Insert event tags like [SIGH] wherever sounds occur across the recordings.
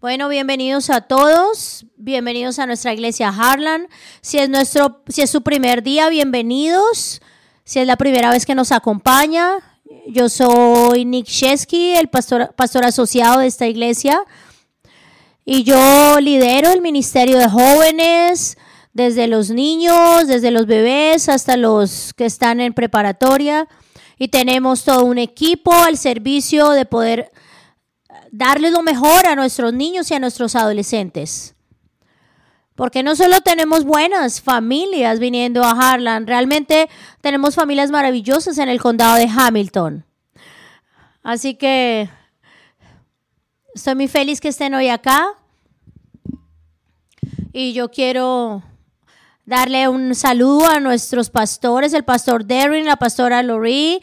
Bueno, bienvenidos a todos, bienvenidos a nuestra iglesia Harlan. Si es nuestro, si es su primer día, bienvenidos. Si es la primera vez que nos acompaña, yo soy Nick Shesky, el pastor, pastor asociado de esta iglesia, y yo lidero el ministerio de jóvenes, desde los niños, desde los bebés hasta los que están en preparatoria, y tenemos todo un equipo al servicio de poder darle lo mejor a nuestros niños y a nuestros adolescentes. Porque no solo tenemos buenas familias viniendo a Harlan, realmente tenemos familias maravillosas en el condado de Hamilton. Así que estoy muy feliz que estén hoy acá. Y yo quiero darle un saludo a nuestros pastores, el pastor Darren, la pastora Lori,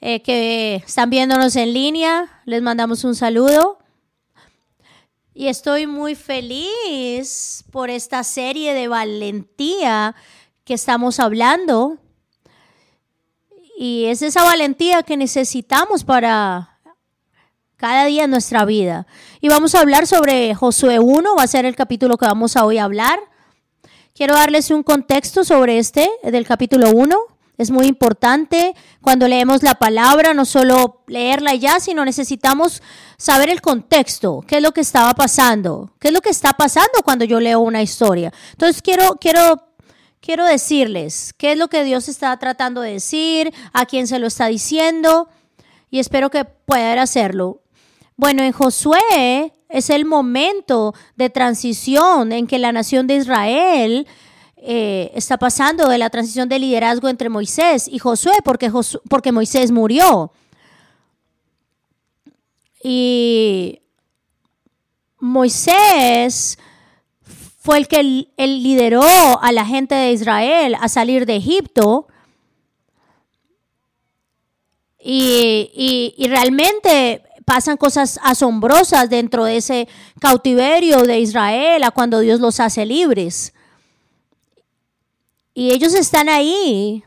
eh, que están viéndonos en línea. Les mandamos un saludo. Y estoy muy feliz por esta serie de valentía que estamos hablando. Y es esa valentía que necesitamos para cada día en nuestra vida. Y vamos a hablar sobre Josué 1, va a ser el capítulo que vamos a hoy hablar. Quiero darles un contexto sobre este, del capítulo 1. Es muy importante cuando leemos la palabra, no solo leerla ya, sino necesitamos saber el contexto, qué es lo que estaba pasando, qué es lo que está pasando cuando yo leo una historia. Entonces quiero, quiero, quiero decirles qué es lo que Dios está tratando de decir, a quién se lo está diciendo, y espero que puedan hacerlo. Bueno, en Josué es el momento de transición en que la nación de Israel eh, está pasando de la transición de liderazgo entre Moisés y Josué, porque, Moisés murió. Y Moisés fue el que lideró a la gente de Israel a salir de Egipto. Y, realmente pasan cosas asombrosas dentro de ese cautiverio de Israel a cuando Dios los hace libres. Y ellos están ahí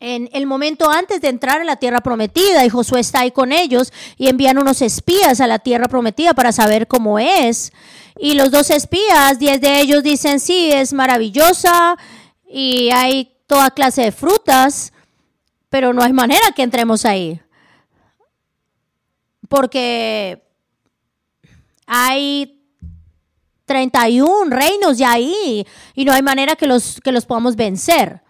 en el momento antes de entrar a la tierra prometida y Josué está ahí con ellos y envían unos espías a la tierra prometida para saber cómo es. Y los dos espías, diez de ellos dicen, sí, es maravillosa y hay toda clase de frutas, pero no hay manera que entremos ahí. Porque hay 31 reinos ya ahí y no hay manera que los, que los podamos vencer.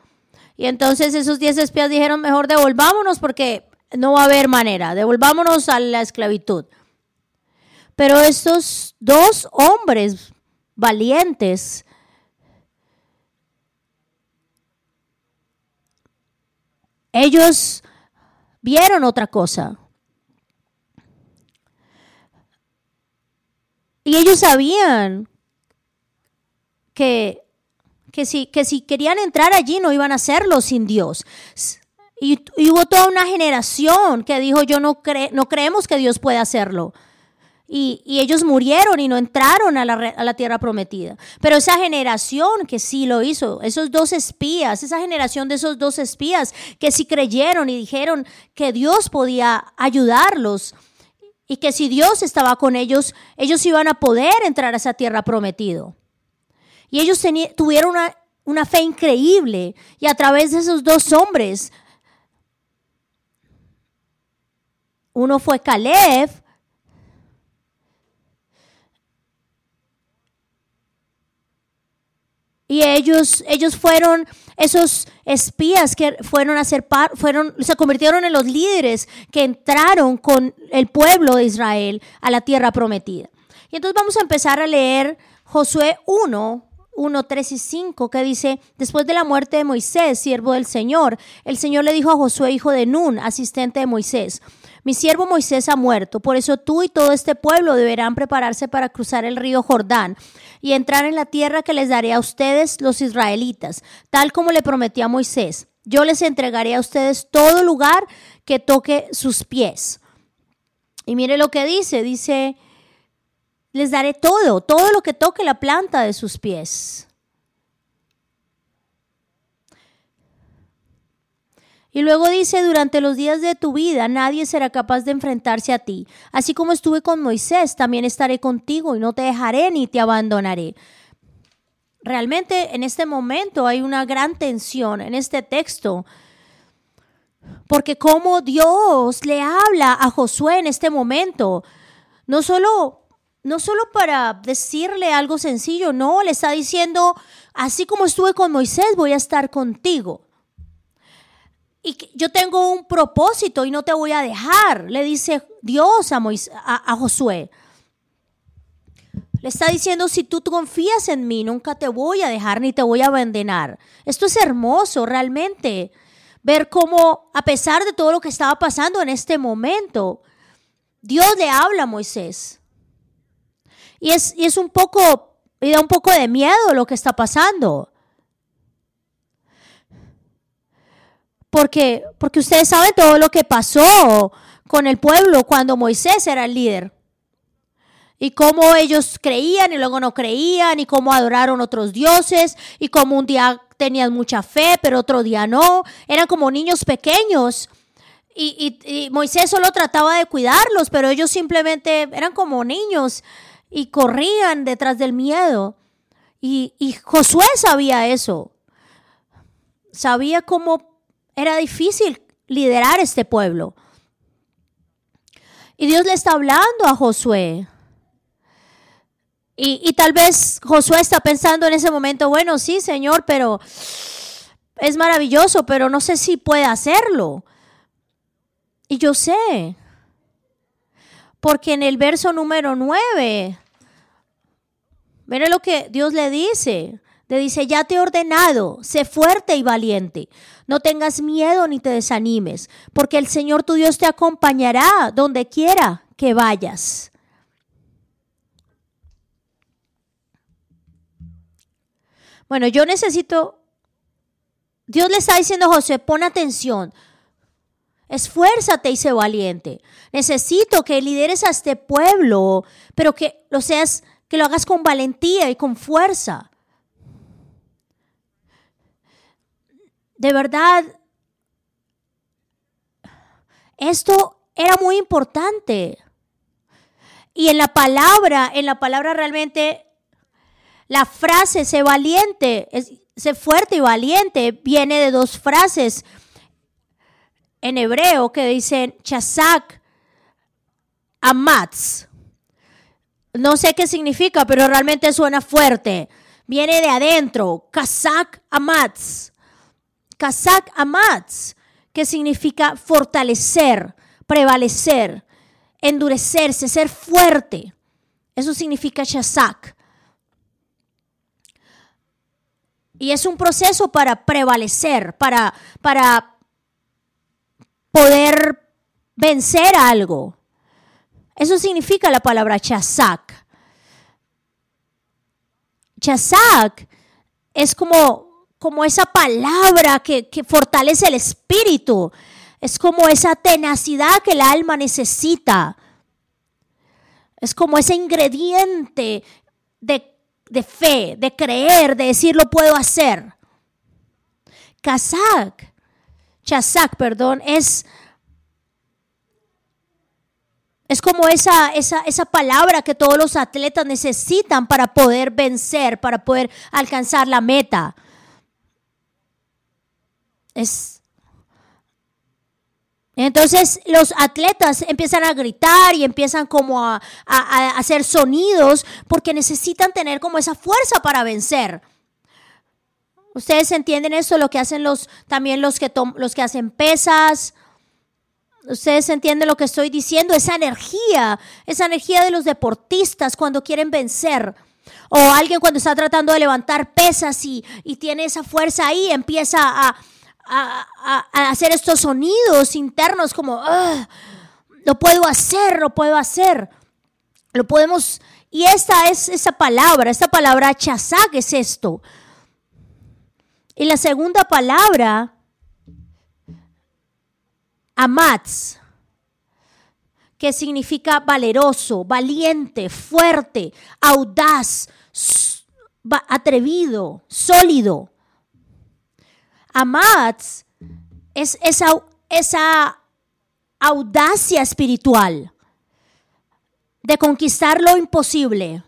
Y entonces esos 10 espías dijeron, mejor devolvámonos porque no va a haber manera, devolvámonos a la esclavitud. Pero estos dos hombres valientes ellos vieron otra cosa. Y ellos sabían que, que, si, que si querían entrar allí no iban a hacerlo sin Dios. Y, hubo toda una generación que dijo, yo no, no creemos que Dios puede hacerlo. Y, y, ellos murieron y no entraron a la, a la, tierra prometida. Pero esa generación que sí lo hizo, esos dos espías, esa generación de esos dos espías que sí creyeron y dijeron que Dios podía ayudarlos, y que si Dios estaba con ellos, ellos iban a poder entrar a esa tierra prometido. Y ellos tuvieron una, una fe increíble y a través de esos dos hombres, uno fue Caleb Y ellos, ellos fueron esos espías que fueron a ser fueron, se convirtieron en los líderes que entraron con el pueblo de Israel a la tierra prometida. Y entonces vamos a empezar a leer Josué 1, 1, 3 y 5, que dice, después de la muerte de Moisés, siervo del Señor, el Señor le dijo a Josué, hijo de Nun, asistente de Moisés, mi siervo Moisés ha muerto, por eso tú y todo este pueblo deberán prepararse para cruzar el río Jordán y entrar en la tierra que les daré a ustedes los israelitas, tal como le prometí a Moisés. Yo les entregaré a ustedes todo lugar que toque sus pies. Y mire lo que dice, dice, les daré todo, todo lo que toque la planta de sus pies. Y luego dice, durante los días de tu vida nadie será capaz de enfrentarse a ti. Así como estuve con Moisés, también estaré contigo y no te dejaré ni te abandonaré. Realmente en este momento hay una gran tensión en este texto. Porque como Dios le habla a Josué en este momento, no solo no solo para decirle algo sencillo, no, le está diciendo, así como estuve con Moisés, voy a estar contigo. Y yo tengo un propósito y no te voy a dejar, le dice Dios a, a, Josué. Le está diciendo, si tú confías en mí, nunca te voy a dejar ni te voy a abandonar. Esto es hermoso realmente. Ver cómo, a pesar de todo lo que estaba pasando en este momento, Dios le habla a Moisés. Y es, y es un poco, y da un poco de miedo lo que está pasando. Porque, porque ustedes saben todo lo que pasó con el pueblo cuando Moisés era el líder. Y cómo ellos creían y luego no creían, y cómo adoraron otros dioses, y cómo un día tenían mucha fe, pero otro día no. Eran como niños pequeños. Y, y, Moisés solo trataba de cuidarlos, pero ellos simplemente eran como niños y corrían detrás del miedo. Y, y Josué sabía eso. Sabía cómo era difícil liderar este pueblo. Y Dios le está hablando a Josué. Y, tal vez Josué está pensando en ese momento, bueno, sí, Señor, pero es maravilloso, pero no sé si puede hacerlo. Y yo sé, porque en el verso número 9, mire lo que Dios le dice. Le dice, ya te he ordenado, sé fuerte y valiente. No tengas miedo ni te desanimes, porque el Señor tu Dios te acompañará donde quiera que vayas. Bueno, yo necesito, Dios le está diciendo a José, pon atención, esfuérzate y sé valiente. Necesito que lideres a este pueblo, pero que lo seas, que lo hagas con valentía y con fuerza. De verdad, esto era muy importante. Y en la palabra, en la palabra realmente, la frase sé valiente, sé fuerte y valiente, viene de dos frases en hebreo que dicen chazak amatz. No sé qué significa, pero realmente suena fuerte. Viene de adentro, kazak amatz. Kazak Amatz, que significa fortalecer, prevalecer, endurecerse, ser fuerte. Eso significa Shazak. Y es un proceso para prevalecer, para, para poder vencer algo. Eso significa la palabra Chazak. Chazak es como como esa palabra que, fortalece el espíritu. Es como esa tenacidad que el alma necesita. Es como ese ingrediente de, de fe, de creer, de decir lo puedo hacer. Kazak, Chazak, perdón, es, es como esa, esa, esa, palabra que todos los atletas necesitan para poder vencer, para poder alcanzar la meta. Es... Entonces los atletas empiezan a gritar y empiezan como a, hacer sonidos porque necesitan tener como esa fuerza para vencer. Ustedes entienden eso, lo que hacen los también los que los que hacen pesas. Ustedes entienden lo que estoy diciendo, esa energía, esa energía de los deportistas cuando quieren vencer. O alguien cuando está tratando de levantar pesas y, y tiene esa fuerza ahí, empieza a, a, hacer estos sonidos internos como, ah, lo puedo hacer, lo puedo hacer. Lo podemos, y esta es esa palabra, esta palabra chazak es esto. Y la segunda palabra, amatz, que significa valeroso, valiente, fuerte, audaz, atrevido, sólido. Amatz es esa, esa audacia espiritual de conquistar lo imposible.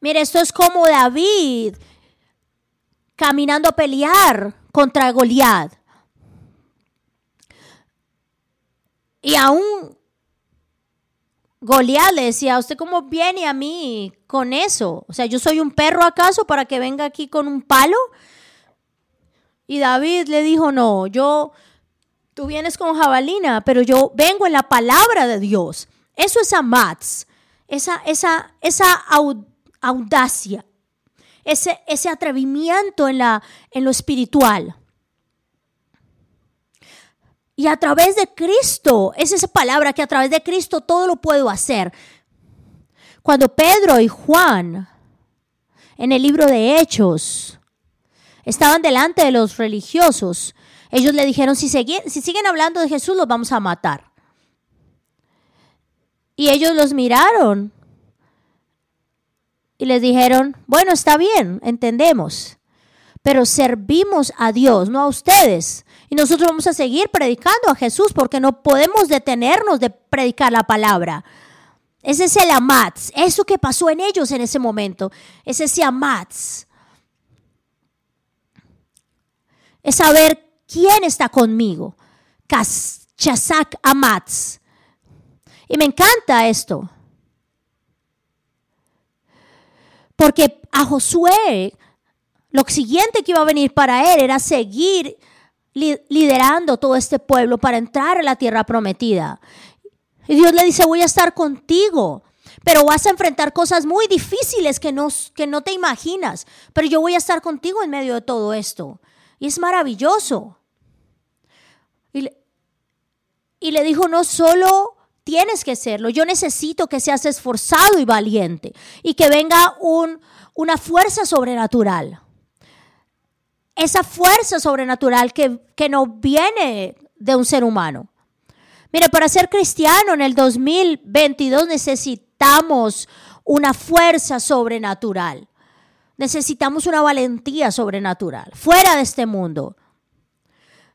Mire, esto es como David caminando a pelear contra Goliat. Y aún Goliat le decía, ¿usted cómo viene a mí con eso? O sea, ¿yo soy un perro acaso para que venga aquí con un palo? Y David le dijo, no, yo, tú vienes con jabalina, pero yo vengo en la palabra de Dios. Eso es amats, esa, esa, esa audacia, ese, ese atrevimiento en, la, en lo espiritual. Y a través de Cristo, es esa palabra que a través de Cristo todo lo puedo hacer. Cuando Pedro y Juan, en el libro de Hechos, estaban delante de los religiosos, ellos le dijeron, si siguen, si siguen hablando de Jesús, los vamos a matar. Y ellos los miraron y les dijeron, bueno, está bien, entendemos, pero servimos a Dios, no a ustedes. Y nosotros vamos a seguir predicando a Jesús porque no podemos detenernos de predicar la palabra. Ese es el amatz, eso que pasó en ellos en ese momento, es ese amatz. Es saber quién está conmigo. Chasak amatz. Y me encanta esto. Porque a Josué, lo siguiente que iba a venir para él era seguir liderando todo este pueblo para entrar a la tierra prometida. Y Dios le dice, voy a estar contigo, pero vas a enfrentar cosas muy difíciles que no, que no te imaginas, pero yo voy a estar contigo en medio de todo esto. Y es maravilloso. Y le dijo, no solo Tienes que serlo. Yo necesito que seas esforzado y valiente y que venga un, una fuerza sobrenatural. Esa fuerza sobrenatural que, que no viene de un ser humano. Mire, para ser cristiano en el 2022 necesitamos una fuerza sobrenatural. Necesitamos una valentía sobrenatural, fuera de este mundo.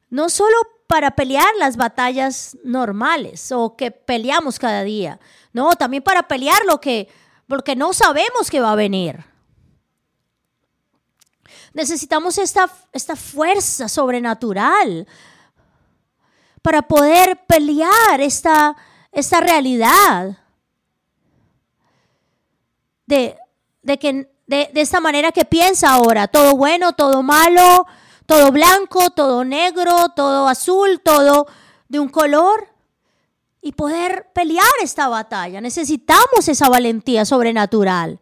No solo para pelear las batallas normales o que peleamos cada día. No, también para pelear lo que, porque no sabemos que va a venir. Necesitamos esta, esta fuerza sobrenatural para poder pelear esta, esta realidad de, de que, de, de esta manera que piensa ahora, todo bueno, todo malo, todo blanco, todo negro, todo azul, todo de un color y poder pelear esta batalla. Necesitamos esa valentía sobrenatural.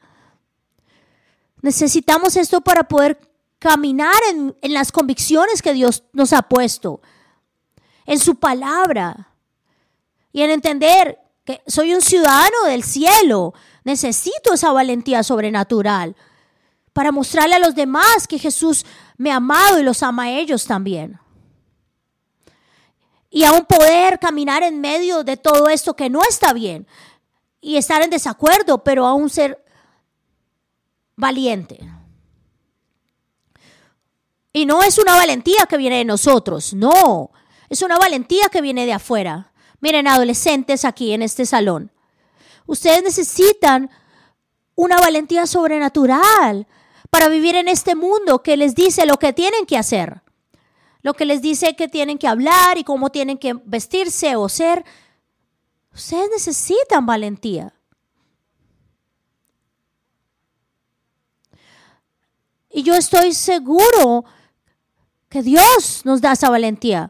Necesitamos esto para poder caminar en, en, las convicciones que Dios nos ha puesto, en su palabra y en entender que soy un ciudadano del cielo. Necesito esa valentía sobrenatural para mostrarle a los demás que Jesús me ha amado y los ama a ellos también. Y aún poder caminar en medio de todo esto que no está bien y estar en desacuerdo, pero aún ser valiente. Y no es una valentía que viene de nosotros, no, es una valentía que viene de afuera. Miren, adolescentes aquí en este salón, ustedes necesitan una valentía sobrenatural para vivir en este mundo que les dice lo que tienen que hacer, lo que les dice que tienen que hablar y cómo tienen que vestirse o ser. Ustedes necesitan valentía. Y yo estoy seguro que Dios nos da esa valentía.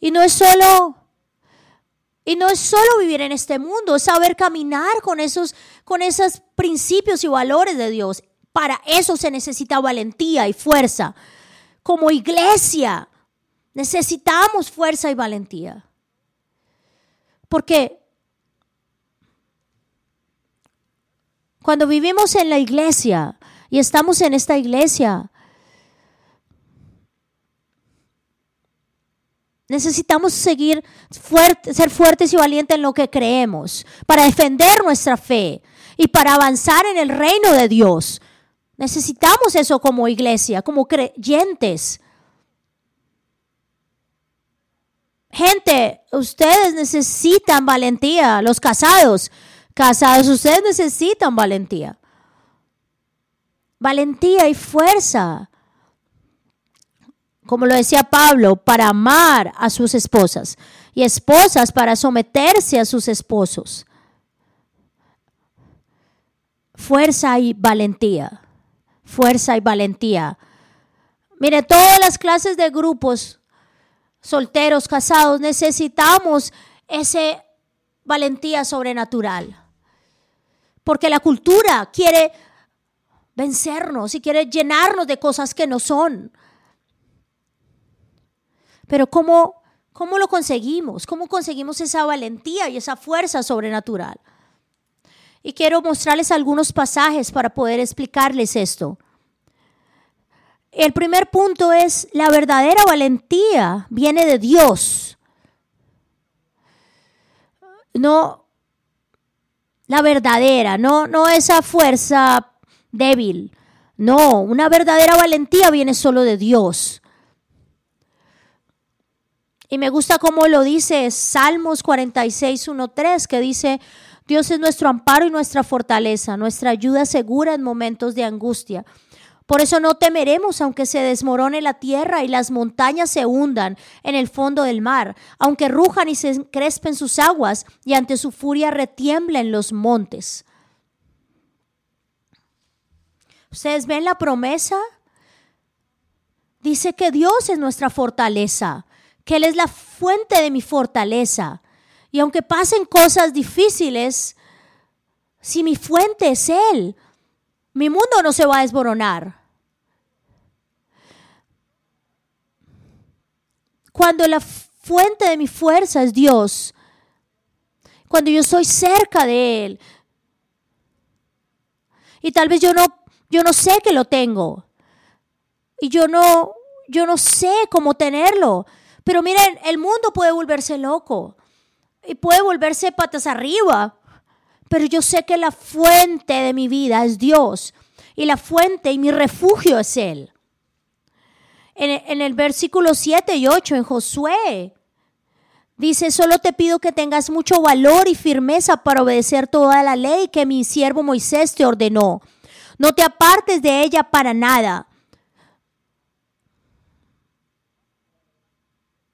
Y no es solo y no es solo vivir en este mundo, es saber caminar con esos, con esos principios y valores de Dios. Para eso se necesita valentía y fuerza. Como iglesia necesitamos fuerza y valentía. Porque cuando vivimos en la iglesia y estamos en esta iglesia, Necesitamos seguir ser fuertes y valientes en lo que creemos, para defender nuestra fe y para avanzar en el reino de Dios. Necesitamos eso como iglesia, como creyentes. Gente, ustedes necesitan valentía, los casados. Casados, ustedes necesitan valentía. Valentía y fuerza. Como lo decía Pablo, para amar a sus esposas y esposas para someterse a sus esposos. Fuerza y valentía fuerza y valentía. Mire, todas las clases de grupos, solteros, casados, necesitamos ese valentía sobrenatural. Porque la cultura quiere vencernos y quiere llenarnos de cosas que no son. Pero ¿cómo, cómo lo conseguimos? ¿Cómo conseguimos esa valentía y esa fuerza sobrenatural? Y quiero mostrarles algunos pasajes para poder explicarles esto. El primer punto es, la verdadera valentía viene de Dios. No, la verdadera, no, no esa fuerza débil. No, una verdadera valentía viene solo de Dios. Y me gusta cómo lo dice Salmos 46, 1, 3, que dice, Dios es nuestro amparo y nuestra fortaleza, nuestra ayuda segura en momentos de angustia. Por eso no temeremos aunque se desmorone la tierra y las montañas se hundan en el fondo del mar, aunque rujan y se crespen sus aguas y ante su furia retiemblen los montes. ¿Ustedes ven la promesa? Dice que Dios es nuestra fortaleza, que Él es la fuente de mi fortaleza. Y aunque pasen cosas difíciles, si mi fuente es Él, mi mundo no se va a desboronar. Cuando la fuente de mi fuerza es Dios, cuando yo estoy cerca de Él, y tal vez yo no, yo no sé que lo tengo, y yo no, yo no sé cómo tenerlo, pero miren, el mundo puede volverse loco y puede volverse patas arriba. Pero yo sé que la fuente de mi vida es Dios y la fuente y mi refugio es Él. En, el versículo 7 y 8 en Josué dice, solo te pido que tengas mucho valor y firmeza para obedecer toda la ley que mi siervo Moisés te ordenó. No te apartes de ella para nada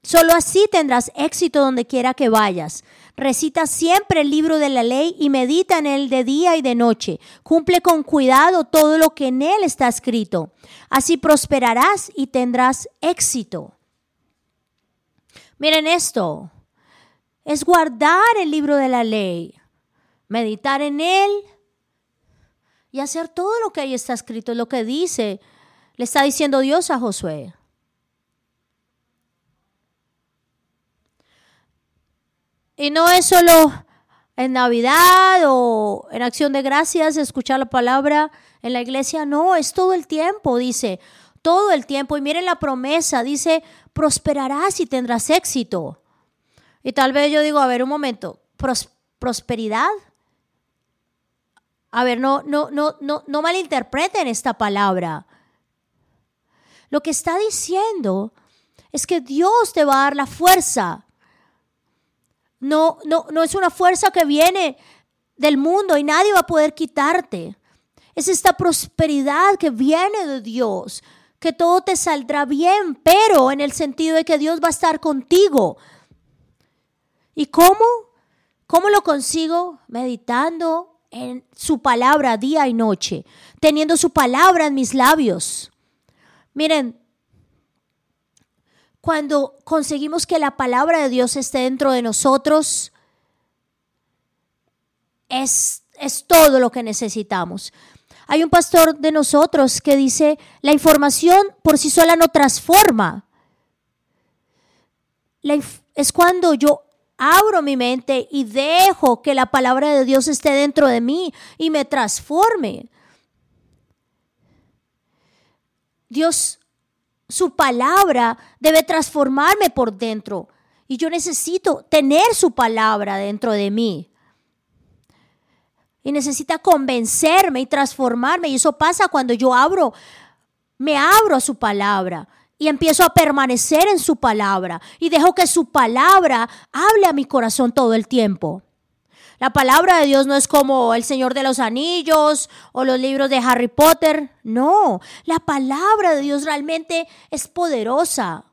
Solo así tendrás éxito donde quiera que vayas. Recita siempre el libro de la ley y medita en él de día y de noche. Cumple con cuidado todo lo que en él está escrito. Así prosperarás y tendrás éxito. Miren esto. Es guardar el libro de la ley, meditar en él y hacer todo lo que ahí está escrito, lo que dice, le está diciendo Dios a Josué. Y no es solo en Navidad o en acción de gracias escuchar la palabra en la iglesia, no, es todo el tiempo, dice, todo el tiempo. Y miren la promesa, dice, prosperarás y tendrás éxito. Y tal vez yo digo, a ver, un momento, prosperidad. A ver, no, no, no, no, no malinterpreten esta palabra. Lo que está diciendo es que Dios te va a dar la fuerza no, no, no es una fuerza que viene del mundo y nadie va a poder quitarte. Es esta prosperidad que viene de Dios, que todo te saldrá bien, pero en el sentido de que Dios va a estar contigo. ¿Y cómo? ¿Cómo lo consigo? Meditando en su palabra día y noche, teniendo su palabra en mis labios. Miren, cuando conseguimos que la palabra de Dios esté dentro de nosotros, es, es todo lo que necesitamos. Hay un pastor de nosotros que dice, la información por sí sola no transforma. es cuando yo abro mi mente y dejo que la palabra de Dios esté dentro de mí y me transforme. Dios su palabra debe transformarme por dentro. Y yo necesito tener su palabra dentro de mí. y necesita convencerme y transformarme. Y eso pasa cuando yo abro, me abro a su palabra y empiezo a permanecer en su palabra y dejo que su palabra hable a mi corazón todo el tiempo. La palabra de Dios no es como el Señor de los Anillos o los libros de Harry Potter. No, la palabra de Dios realmente es poderosa.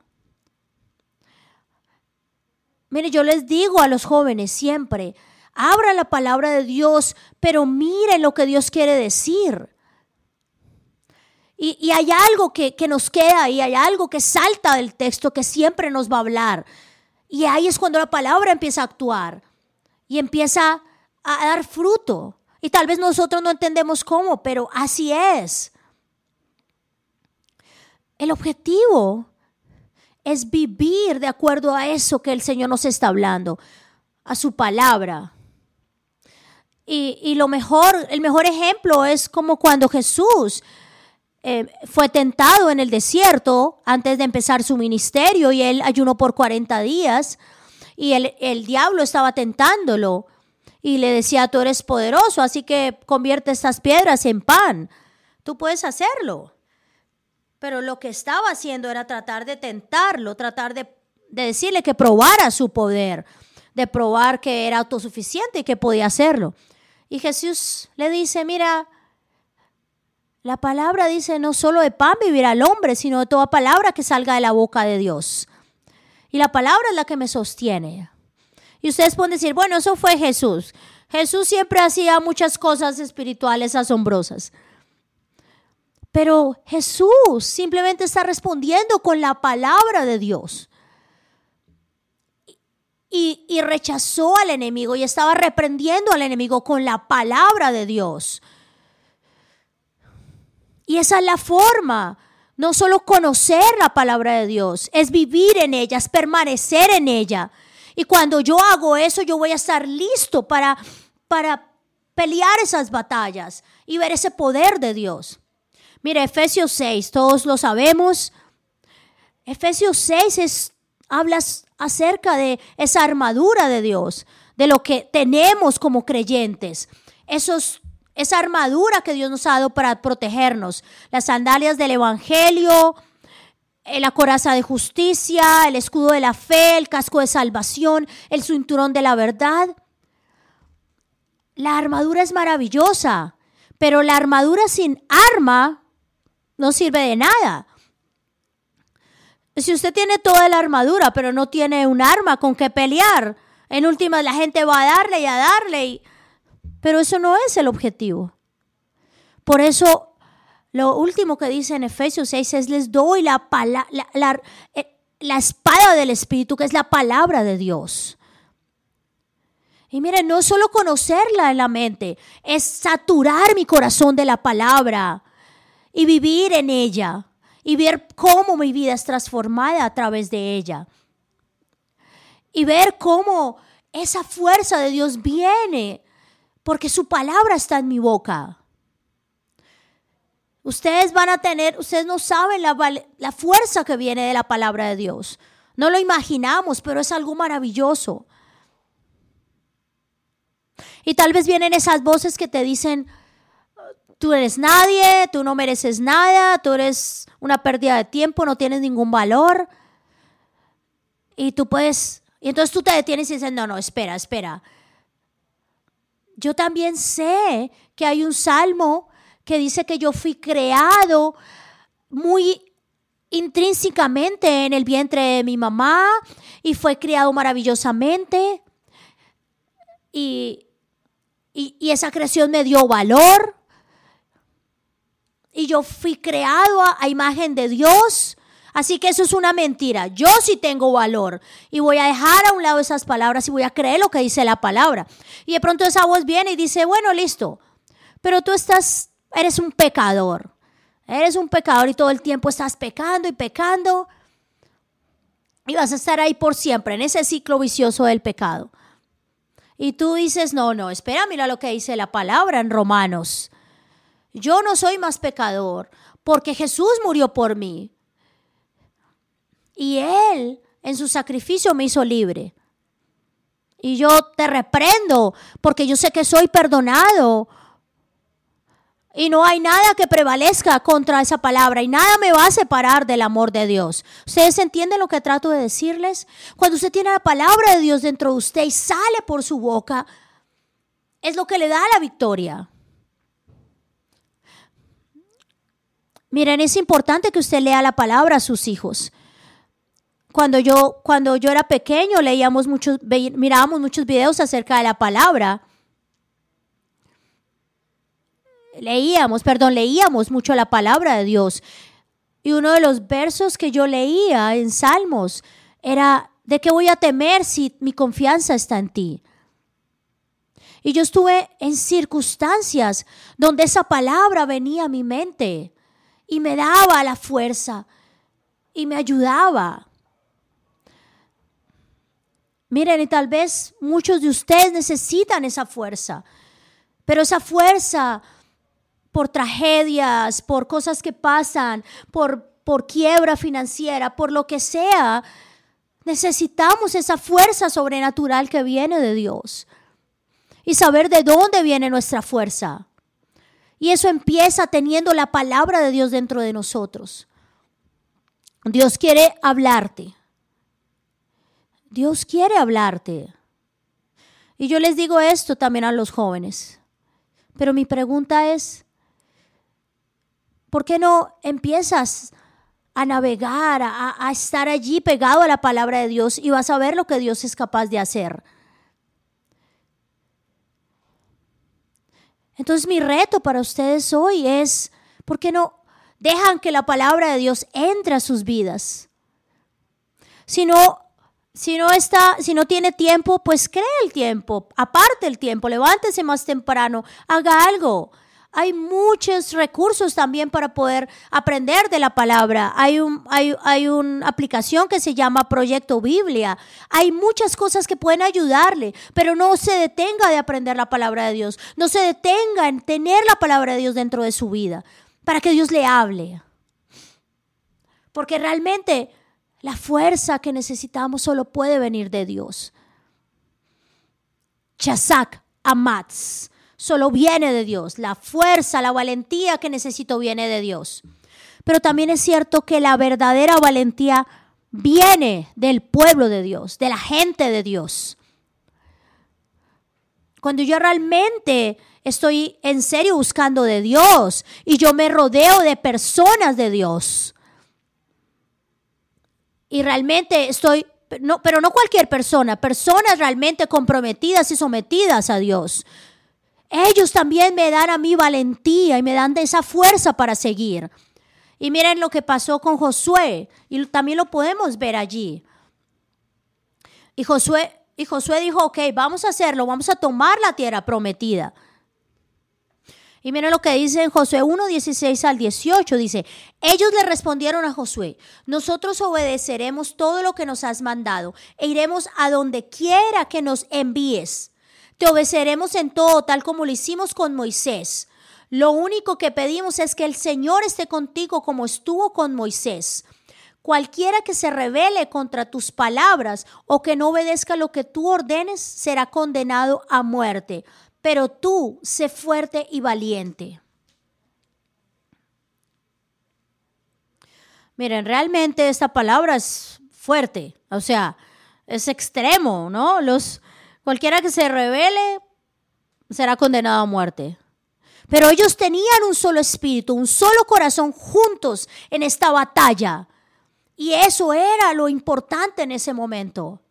Mire, yo les digo a los jóvenes siempre, abra la palabra de Dios, pero miren lo que Dios quiere decir. Y, hay algo que, que nos queda y hay algo que salta del texto que siempre nos va a hablar. Y ahí es cuando la palabra empieza a actuar y empieza a dar fruto. Y tal vez nosotros no entendemos cómo, pero así es. El objetivo es vivir de acuerdo a eso que el Señor nos está hablando, a su palabra. Y, y lo mejor, el mejor ejemplo es como cuando Jesús eh, fue tentado en el desierto antes de empezar su ministerio y él ayunó por 40 días y el, el diablo estaba tentándolo y le decía, tú eres poderoso, así que convierte estas piedras en pan. Tú puedes hacerlo. Pero lo que estaba haciendo era tratar de tentarlo, tratar de, de decirle que probara su poder, de probar que era autosuficiente y que podía hacerlo. Y Jesús le dice, mira, la palabra dice, no solo de pan vivirá el hombre, sino de toda palabra que salga de la boca de Dios. Y la palabra es la que me sostiene. Y ustedes pueden decir, bueno, eso fue Jesús. Jesús siempre hacía muchas cosas espirituales asombrosas. Pero Jesús simplemente está respondiendo con la palabra de Dios. Y, y, rechazó al enemigo y estaba reprendiendo al enemigo con la palabra de Dios. Y esa es la forma. No solo conocer la palabra de Dios, es vivir en ella, es permanecer en ella. Y cuando yo hago eso, yo voy a estar listo para, para pelear esas batallas y ver ese poder de Dios. Mire, Efesios 6, todos lo sabemos. Efesios 6 es, habla acerca de esa armadura de Dios, de lo que tenemos como creyentes. Esos esa armadura que Dios nos ha dado para protegernos, las sandalias del Evangelio, eh, la coraza de justicia, el escudo de la fe, el casco de salvación, el cinturón de la verdad. La armadura es maravillosa, pero la armadura sin arma no sirve de nada. Si usted tiene toda la armadura, pero no tiene un arma con que pelear, en última la gente va a darle y a darle y pero eso no es el objetivo. Por eso, lo último que dice en Efesios 6 es, les doy la, eh, la, espada del Espíritu, que es la palabra de Dios. Y miren, no solo conocerla en la mente, es saturar mi corazón de la palabra y vivir en ella y ver cómo mi vida es transformada a través de ella. Y ver cómo esa fuerza de Dios viene porque su palabra está en mi boca. Ustedes van a tener, ustedes no saben la, la, fuerza que viene de la palabra de Dios. No lo imaginamos, pero es algo maravilloso. Y tal vez vienen esas voces que te dicen, tú eres nadie, tú no mereces nada, tú eres una pérdida de tiempo, no tienes ningún valor. Y tú puedes, y entonces tú te detienes y dices, no, no, espera, espera yo también sé que hay un salmo que dice que yo fui creado muy intrínsecamente en el vientre de mi mamá y fue criado maravillosamente. Y, y, esa creación me dio valor. Y yo fui creado a imagen de Dios Así que eso es una mentira. Yo sí tengo valor y voy a dejar a un lado esas palabras y voy a creer lo que dice la palabra. Y de pronto esa voz viene y dice, bueno, listo, pero tú estás, eres un pecador. Eres un pecador y todo el tiempo estás pecando y pecando. Y vas a estar ahí por siempre, en ese ciclo vicioso del pecado. Y tú dices, no, no, espera, mira lo que dice la palabra en Romanos. Yo no soy más pecador porque Jesús murió por mí. Y Él en su sacrificio me hizo libre. Y yo te reprendo porque yo sé que soy perdonado. Y no hay nada que prevalezca contra esa palabra y nada me va a separar del amor de Dios. ¿Ustedes entienden lo que trato de decirles? Cuando usted tiene la palabra de Dios dentro de usted y sale por su boca, es lo que le da la victoria. Miren, es importante que usted lea la palabra a sus hijos. Cuando yo, cuando yo era pequeño, leíamos muchos, mirábamos muchos videos acerca de la palabra. Leíamos, perdón, leíamos mucho la palabra de Dios. Y uno de los versos que yo leía en Salmos era, ¿de qué voy a temer si mi confianza está en ti? Y yo estuve en circunstancias donde esa palabra venía a mi mente y me daba la fuerza y me ayudaba. Miren, y tal vez muchos de ustedes necesitan esa fuerza, pero esa fuerza por tragedias, por cosas que pasan, por, por quiebra financiera, por lo que sea, necesitamos esa fuerza sobrenatural que viene de Dios y saber de dónde viene nuestra fuerza. Y eso empieza teniendo la palabra de Dios dentro de nosotros. Dios quiere hablarte. Dios quiere hablarte. Y yo les digo esto también a los jóvenes. Pero mi pregunta es, ¿por qué no empiezas a navegar, a, estar allí pegado a la palabra de Dios y vas a ver lo que Dios es capaz de hacer? Entonces mi reto para ustedes hoy es, ¿por qué no dejan que la palabra de Dios entre a sus vidas? Si no, si no está, si no tiene tiempo, pues cree el tiempo, aparte el tiempo, levántese más temprano, haga algo. Hay muchos recursos también para poder aprender de la palabra. Hay, un, hay, hay una aplicación que se llama Proyecto Biblia. Hay muchas cosas que pueden ayudarle, pero no se detenga de aprender la palabra de Dios. No se detenga en tener la palabra de Dios dentro de su vida para que Dios le hable. Porque realmente la fuerza que necesitamos solo puede venir de Dios. Chazak Amatz solo viene de Dios. La fuerza, la valentía que necesito viene de Dios. Pero también es cierto que la verdadera valentía viene del pueblo de Dios, de la gente de Dios. Cuando yo realmente estoy en serio buscando de Dios y yo me rodeo de personas de Dios. Y realmente estoy, no, pero no cualquier persona, personas realmente comprometidas y sometidas a Dios ellos también me dan a mí valentía y me dan de esa fuerza para seguir. Y miren lo que pasó con Josué, y también lo podemos ver allí. Y Josué, y Josué dijo, ok, vamos a hacerlo, vamos a tomar la tierra prometida. Y miren lo que dice en Josué 1, 16 al 18. Dice, ellos le respondieron a Josué, nosotros obedeceremos todo lo que nos has mandado e iremos a donde quiera que nos envíes. Te obedeceremos en todo, tal como lo hicimos con Moisés. Lo único que pedimos es que el Señor esté contigo como estuvo con Moisés. Cualquiera que se rebele contra tus palabras o que no obedezca lo que tú ordenes será condenado a muerte. Pero tú sé fuerte y valiente. Miren, realmente esta palabra es fuerte, o sea, es extremo, ¿no? Los, Cualquiera que se revele será condenado a muerte. Pero ellos tenían un solo espíritu, un solo corazón juntos en esta batalla. Y eso era lo importante en ese momento.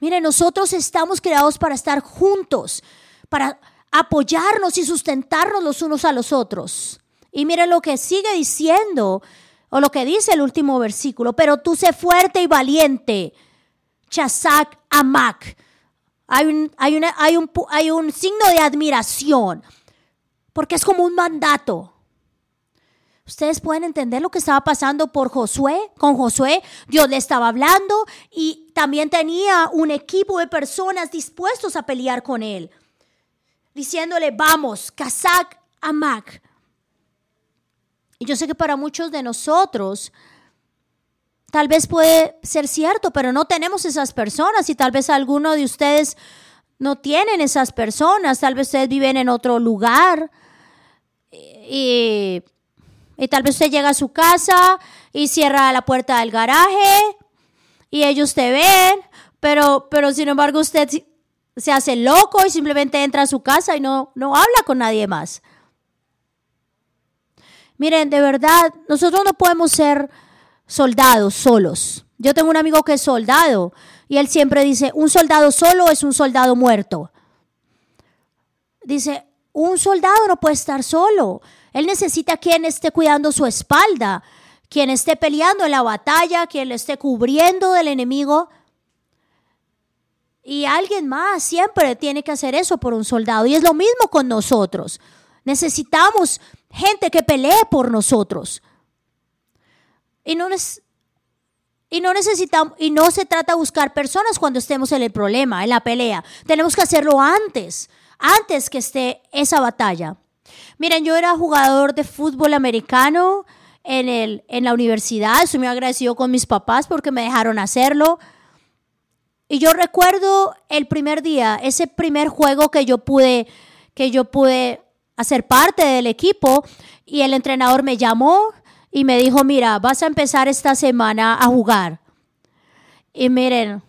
Mire, nosotros estamos creados para estar juntos, para apoyarnos y sustentarnos los unos a los otros. Y miren lo que sigue diciendo, o lo que dice el último versículo, pero tú sé fuerte y valiente Chazak Amak. Hay un, hay, un, hay un signo de admiración, porque es como un mandato. Ustedes pueden entender lo que estaba pasando por Josué, con Josué. Dios le estaba hablando y también tenía un equipo de personas dispuestos a pelear con él, diciéndole, vamos, Kazak Amak. Y yo sé que para muchos de nosotros tal vez puede ser cierto, pero no tenemos esas personas y tal vez alguno de ustedes no tienen esas personas, tal vez ustedes viven en otro lugar y, y tal vez usted llega a su casa y cierra la puerta del garaje y ellos te ven, pero, pero sin embargo usted se hace loco y simplemente entra a su casa y no, no habla con nadie más. Miren, de verdad, nosotros no podemos ser soldados solos. Yo tengo un amigo que es soldado y él siempre dice, un soldado solo es un soldado muerto. Dice, un soldado no puede estar solo. Él necesita quien esté cuidando su espalda, quien esté peleando en la batalla, quien le esté cubriendo del enemigo. Y alguien más siempre tiene que hacer eso por un soldado. Y es lo mismo con nosotros. Necesitamos gente que pelee por nosotros. Y no, y no necesitamos, y no se trata de buscar personas cuando estemos en el problema, en la pelea. Tenemos que hacerlo antes, antes que esté esa batalla. Miren, yo era jugador de fútbol americano en, el, en la universidad. Estoy muy agradecido con mis papás porque me dejaron hacerlo. Y yo recuerdo el primer día, ese primer juego que yo pude, que yo pude hacer parte del equipo y el entrenador me llamó y me dijo, mira, vas a empezar esta semana a jugar. Y miren,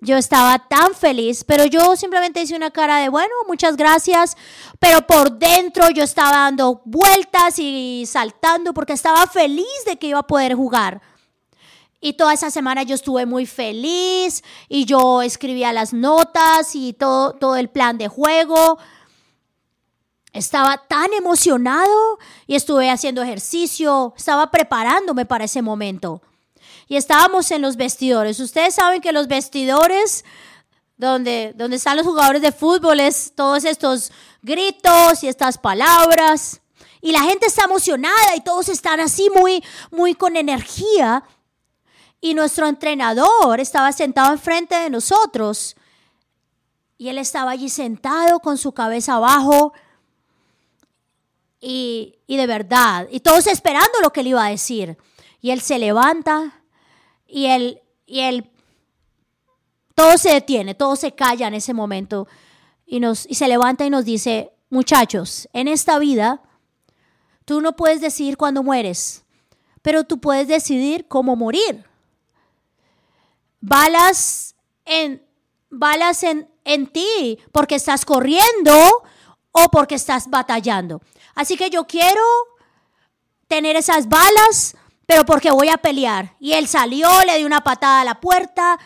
yo estaba tan feliz, pero yo simplemente hice una cara de, bueno, muchas gracias, pero por dentro yo estaba dando vueltas y saltando porque estaba feliz de que iba a poder jugar. Y toda esa semana yo estuve muy feliz y yo escribía las notas y todo, todo el plan de juego. Estaba tan emocionado y estuve haciendo ejercicio, estaba preparándome para ese momento. Y estábamos en los vestidores. Ustedes saben que los vestidores donde, donde están los jugadores de fútbol es todos estos gritos y estas palabras. Y la gente está emocionada y todos están así muy, muy con energía y nuestro entrenador estaba sentado enfrente de nosotros y él estaba allí sentado con su cabeza abajo y, de verdad, y todos esperando lo que él iba a decir. Y él se levanta y él, y él, todo se detiene, todo se calla en ese momento y, nos, y se levanta y nos dice, muchachos, en esta vida tú no puedes decidir cuándo mueres, pero tú puedes decidir cómo morir balas en, balas en, en ti porque estás corriendo o porque estás batallando. Así que yo quiero tener esas balas, pero porque voy a pelear. Y él salió, le dio una patada a la puerta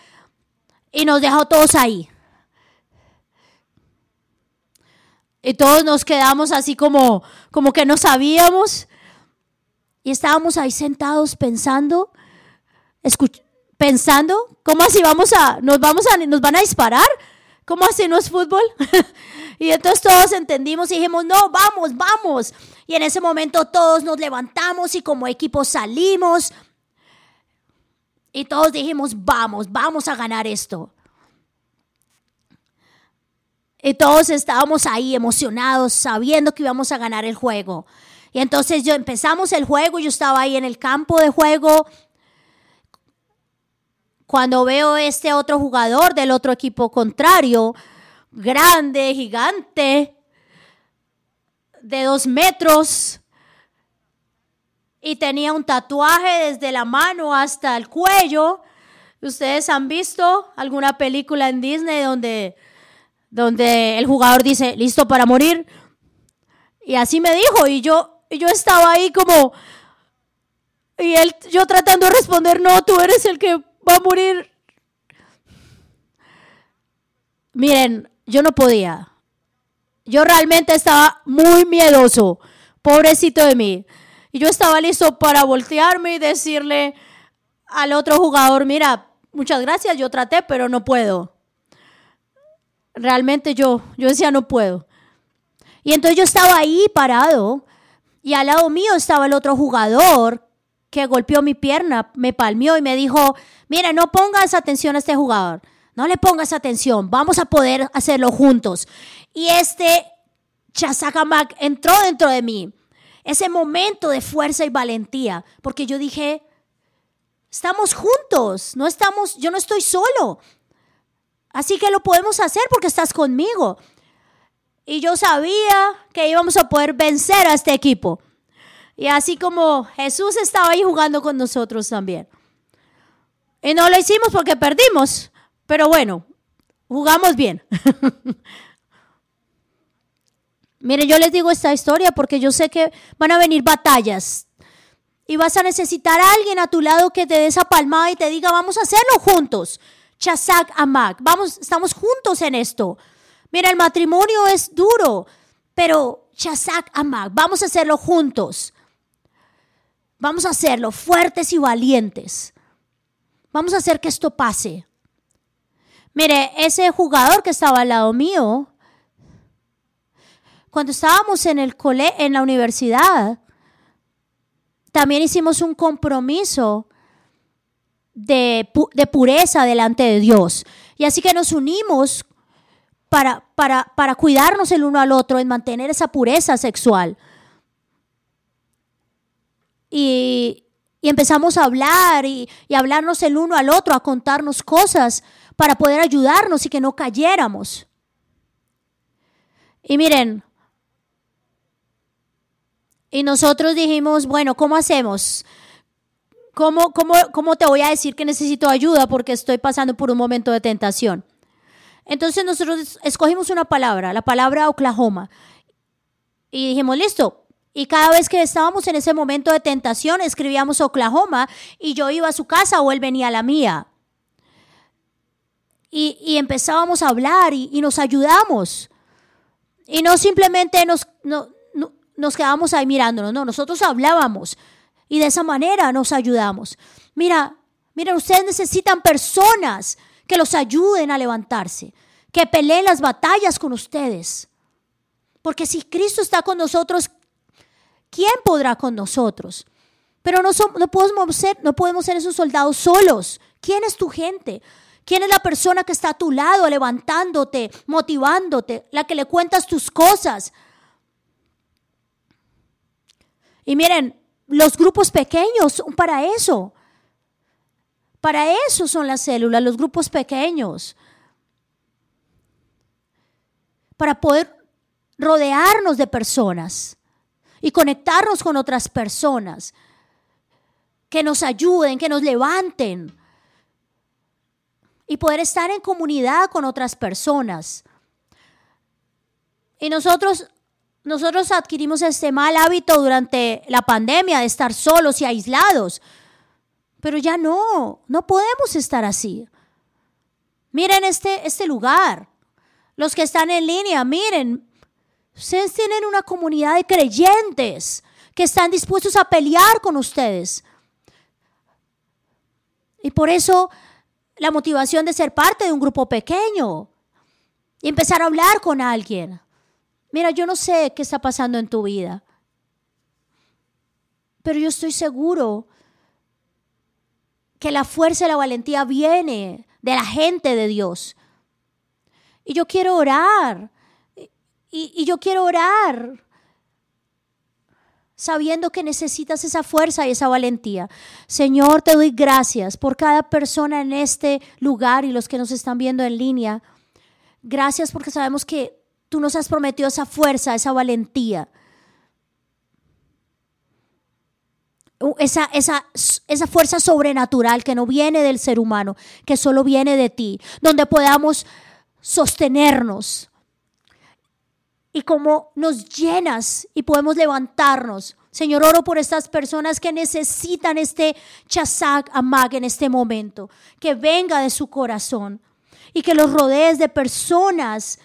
y nos dejó todos ahí. Y todos nos quedamos así como, como que no sabíamos. Y estábamos ahí sentados pensando, pensando, ¿cómo así vamos a, nos vamos a, nos van a disparar? ¿Cómo así no es fútbol? [LAUGHS] y entonces todos entendimos y dijimos, no, vamos, vamos. Y en ese momento todos nos levantamos y como equipo salimos. Y todos dijimos, vamos, vamos a ganar esto. Y todos estábamos ahí emocionados, sabiendo que íbamos a ganar el juego. Y entonces yo empezamos el juego, yo estaba ahí en el campo de juego cuando veo este otro jugador del otro equipo contrario, grande, gigante, de dos metros, y tenía un tatuaje desde la mano hasta el cuello. ¿Ustedes han visto alguna película en Disney donde, donde el jugador dice, listo para morir? Y así me dijo, y yo, y yo estaba ahí como, y él, yo tratando de responder, no, tú eres el que va a morir. Miren, yo no podía. Yo realmente estaba muy miedoso. Pobrecito de mí. Y yo estaba listo para voltearme y decirle al otro jugador, mira, muchas gracias, yo traté, pero no puedo. Realmente yo, yo decía, no puedo. Y entonces yo estaba ahí parado y al lado mío estaba el otro jugador que golpeó mi pierna, me palmió y me dijo, mira, no pongas atención a este jugador, no le pongas atención, vamos a poder hacerlo juntos. Y este Chasakamak entró dentro de mí, ese momento de fuerza y valentía, porque yo dije, Estamos juntos, no estamos, yo no estoy solo. Así que lo podemos hacer porque estás conmigo. Y yo sabía que íbamos a poder vencer a este equipo. Y así como Jesús estaba ahí jugando con nosotros también. Y no lo hicimos porque perdimos. Pero bueno, jugamos bien. [LAUGHS] Miren, yo les digo esta historia porque yo sé que van a venir batallas. Y vas a necesitar a alguien a tu lado que te dé esa palmada y te diga, vamos a hacerlo juntos. Chazak Amak, vamos, estamos juntos en esto. Mira, el matrimonio es duro, pero Chazak Amak, vamos a hacerlo juntos. Vamos a hacerlo fuertes y valientes. Vamos a hacer que esto pase. Mire, ese jugador que estaba al lado mío, cuando estábamos en el cole, en la universidad, también hicimos un compromiso de, de, pureza delante de Dios. Y así que nos unimos para, para, para cuidarnos el uno al otro, en mantener esa pureza sexual. Y, empezamos a hablar y, y hablarnos el uno al otro, a contarnos cosas para poder ayudarnos y que no cayéramos. Y miren, y nosotros dijimos, bueno, ¿cómo hacemos? ¿Cómo, cómo, cómo te voy a decir que necesito ayuda porque estoy pasando por un momento de tentación? Entonces nosotros escogimos una palabra, la palabra Oklahoma. Y dijimos, listo. Y cada vez que estábamos en ese momento de tentación, escribíamos Oklahoma y yo iba a su casa o él venía a la mía. Y, y empezábamos a hablar y, y, nos ayudamos. Y no simplemente nos, no, nos quedamos ahí mirándonos, no, nosotros hablábamos y de esa manera nos ayudamos. Mira, mira, ustedes necesitan personas que los ayuden a levantarse, que peleen las batallas con ustedes. Porque si Cristo está con nosotros, ¿quién podrá con nosotros? Pero no, no, podemos ser, no podemos ser esos soldados solos. ¿Quién es tu gente? ¿Quién es la persona que está a tu lado, levantándote, motivándote, la que le cuentas tus cosas, y miren, los grupos pequeños son para eso. Para eso son las células, los grupos pequeños. Para poder rodearnos de personas y conectarnos con otras personas que nos ayuden, que nos levanten y poder estar en comunidad con otras personas. Y nosotros nosotros adquirimos este mal hábito durante la pandemia de estar solos y aislados. Pero ya no, no podemos estar así. Miren este, este lugar. Los que están en línea, miren, ustedes tienen una comunidad de creyentes que están dispuestos a pelear con ustedes. Y por eso la motivación de ser parte de un grupo pequeño y empezar a hablar con alguien. Mira, yo no sé qué está pasando en tu vida, pero yo estoy seguro que la fuerza y la valentía viene de la gente de Dios. Y yo quiero orar. Y, yo quiero orar sabiendo que necesitas esa fuerza y esa valentía. Señor, te doy gracias por cada persona en este lugar y los que nos están viendo en línea. Gracias porque sabemos que Tú nos has prometido esa fuerza, esa valentía. Esa, esa, esa, fuerza sobrenatural que no viene del ser humano, que solo viene de ti, donde podamos sostenernos. Y como nos llenas y podemos levantarnos. Señor, oro por estas personas que necesitan este chazak amag en este momento, que venga de su corazón y que los rodees de personas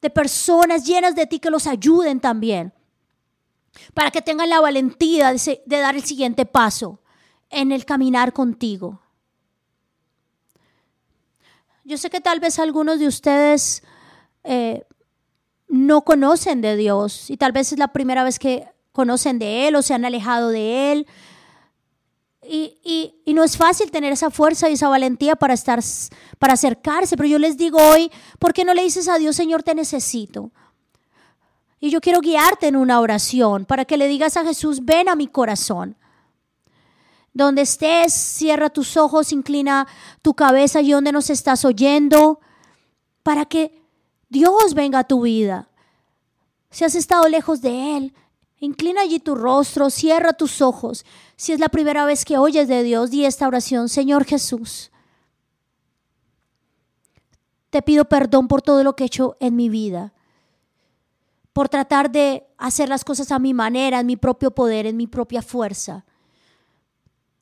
de personas llenas de ti que los ayuden también, para que tengan la valentía de, dar el siguiente paso en el caminar contigo. Yo sé que tal vez algunos de ustedes eh, no conocen de Dios y tal vez es la primera vez que conocen de Él o se han alejado de Él y, no es fácil tener esa fuerza y esa valentía para estar, para acercarse. Pero yo les digo hoy, ¿por qué no le dices a Dios, Señor, te necesito? Y yo quiero guiarte en una oración para que le digas a Jesús, ven a mi corazón. Donde estés, cierra tus ojos, inclina tu cabeza y donde nos estás oyendo, para que Dios venga a tu vida. Si has estado lejos de Él, inclina allí tu rostro, cierra tus ojos. Si es la primera vez que oyes de Dios, di esta oración, Señor Jesús. Te pido perdón por todo lo que he hecho en mi vida, por tratar de hacer las cosas a mi manera, en mi propio poder, en mi propia fuerza.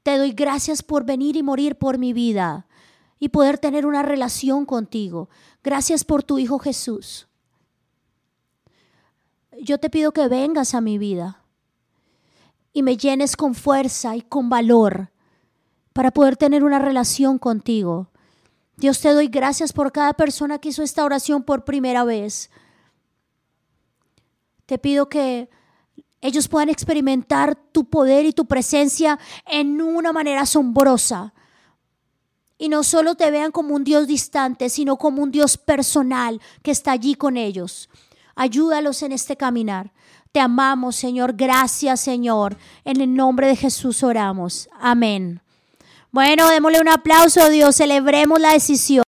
Te doy gracias por venir y morir por mi vida y poder tener una relación contigo. Gracias por tu Hijo Jesús. Yo te pido que vengas a mi vida y me llenes con fuerza y con valor para poder tener una relación contigo. Dios te doy gracias por cada persona que hizo esta oración por primera vez. Te pido que ellos puedan experimentar tu poder y tu presencia en una manera asombrosa. Y no solo te vean como un Dios distante, sino como un Dios personal que está allí con ellos. Ayúdalos en este caminar. Te amamos, Señor. Gracias, Señor. En el nombre de Jesús oramos. Amén. Bueno, démosle un aplauso a Dios. Celebremos la decisión.